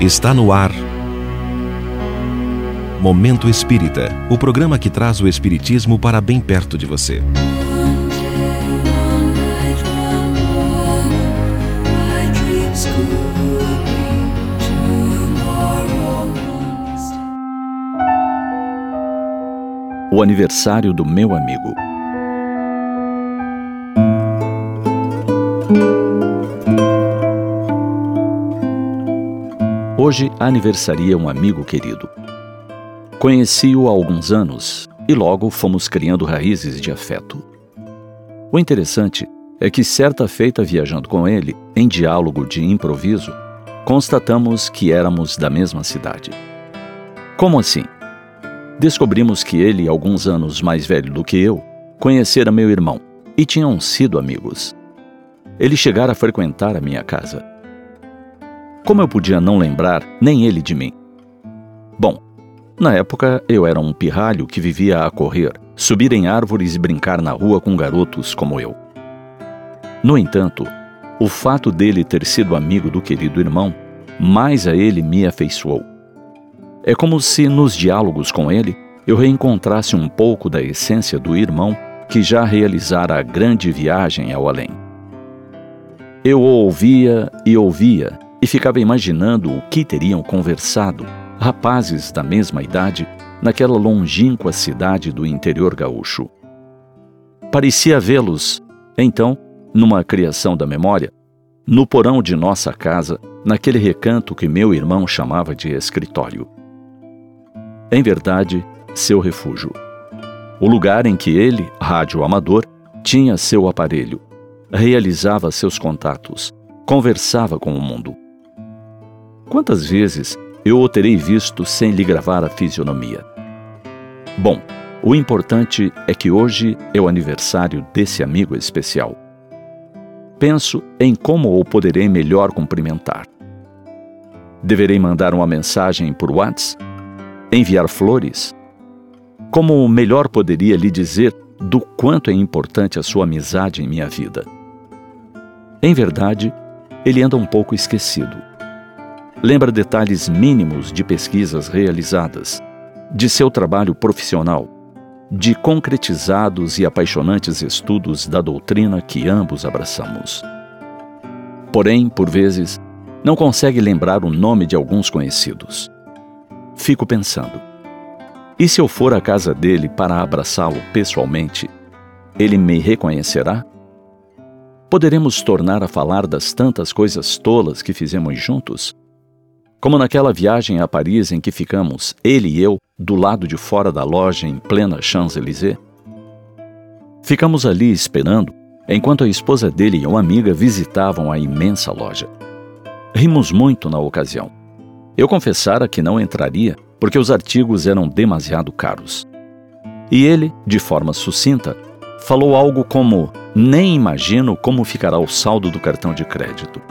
Está no ar. Momento Espírita o programa que traz o Espiritismo para bem perto de você. O aniversário do meu amigo. Hoje aniversaria um amigo querido. Conheci-o há alguns anos e logo fomos criando raízes de afeto. O interessante é que, certa feita viajando com ele, em diálogo de improviso, constatamos que éramos da mesma cidade. Como assim? Descobrimos que ele, alguns anos mais velho do que eu, conhecera meu irmão e tinham sido amigos. Ele chegara a frequentar a minha casa. Como eu podia não lembrar nem ele de mim? Bom, na época eu era um pirralho que vivia a correr, subir em árvores e brincar na rua com garotos como eu. No entanto, o fato dele ter sido amigo do querido irmão, mais a ele me afeiçoou. É como se nos diálogos com ele eu reencontrasse um pouco da essência do irmão que já realizara a grande viagem ao além. Eu o ouvia e ouvia e ficava imaginando o que teriam conversado rapazes da mesma idade naquela longínqua cidade do interior gaúcho. Parecia vê-los, então, numa criação da memória, no porão de nossa casa, naquele recanto que meu irmão chamava de escritório. Em verdade, seu refúgio. O lugar em que ele, rádio amador, tinha seu aparelho, realizava seus contatos, conversava com o mundo. Quantas vezes eu o terei visto sem lhe gravar a fisionomia? Bom, o importante é que hoje é o aniversário desse amigo especial. Penso em como o poderei melhor cumprimentar. Deverei mandar uma mensagem por WhatsApp? Enviar flores? Como melhor poderia lhe dizer do quanto é importante a sua amizade em minha vida? Em verdade, ele anda um pouco esquecido lembra detalhes mínimos de pesquisas realizadas, de seu trabalho profissional, de concretizados e apaixonantes estudos da doutrina que ambos abraçamos. Porém, por vezes, não consegue lembrar o nome de alguns conhecidos. Fico pensando: e se eu for à casa dele para abraçá-lo pessoalmente, ele me reconhecerá? Poderemos tornar a falar das tantas coisas tolas que fizemos juntos? Como naquela viagem a Paris em que ficamos, ele e eu, do lado de fora da loja em plena Champs-Élysées? Ficamos ali esperando, enquanto a esposa dele e uma amiga visitavam a imensa loja. Rimos muito na ocasião. Eu confessara que não entraria porque os artigos eram demasiado caros. E ele, de forma sucinta, falou algo como: Nem imagino como ficará o saldo do cartão de crédito.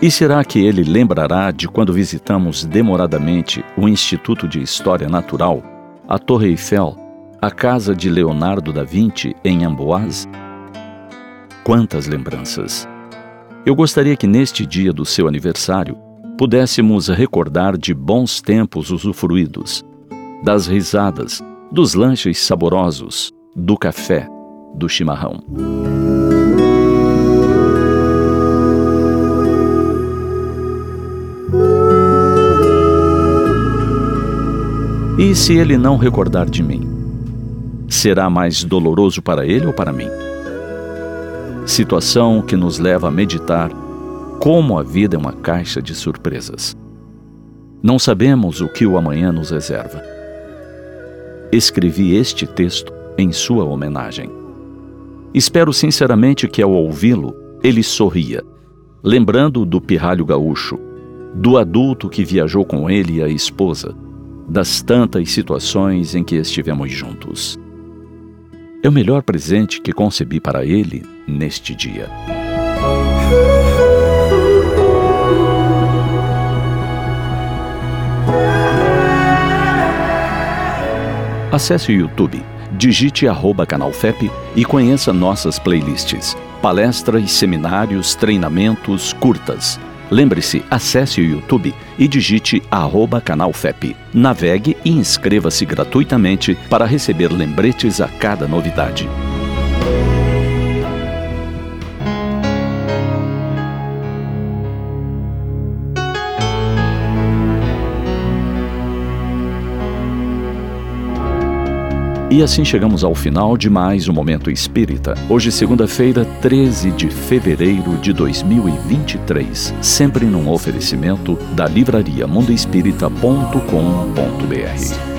E será que ele lembrará de quando visitamos demoradamente o Instituto de História Natural, a Torre Eiffel, a casa de Leonardo da Vinci em Amboise? Quantas lembranças! Eu gostaria que neste dia do seu aniversário pudéssemos recordar de bons tempos usufruídos, das risadas, dos lanches saborosos, do café, do chimarrão. E se ele não recordar de mim? Será mais doloroso para ele ou para mim? Situação que nos leva a meditar como a vida é uma caixa de surpresas. Não sabemos o que o amanhã nos reserva. Escrevi este texto em sua homenagem. Espero sinceramente que ao ouvi-lo ele sorria, lembrando do pirralho gaúcho, do adulto que viajou com ele e a esposa das tantas situações em que estivemos juntos. É o melhor presente que concebi para ele neste dia. Acesse o YouTube, digite arroba canal FEP e conheça nossas playlists, palestras, seminários, treinamentos, curtas Lembre-se, acesse o YouTube e digite arroba canal FEP. Navegue e inscreva-se gratuitamente para receber lembretes a cada novidade. E assim chegamos ao final de mais um Momento Espírita. Hoje, segunda-feira, 13 de fevereiro de 2023. Sempre num oferecimento da livraria mundoespírita.com.br.